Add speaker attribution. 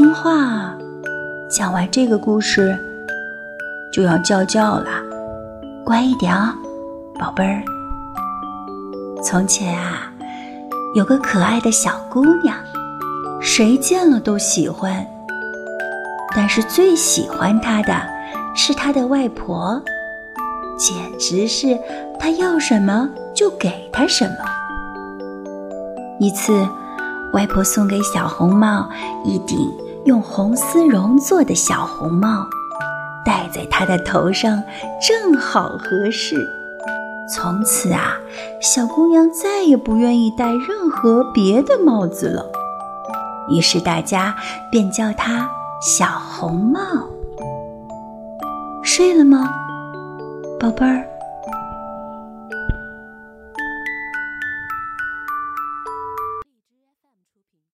Speaker 1: 听话。讲完这个故事，就要叫叫了，乖一点哦，宝贝儿。从前啊，有个可爱的小姑娘，谁见了都喜欢。但是最喜欢她的是她的外婆，简直是她要什么就给她什么。一次，外婆送给小红帽一顶。用红丝绒做的小红帽，戴在她的头上正好合适。从此啊，小姑娘再也不愿意戴任何别的帽子了。于是大家便叫她小红帽。睡了吗，宝贝儿？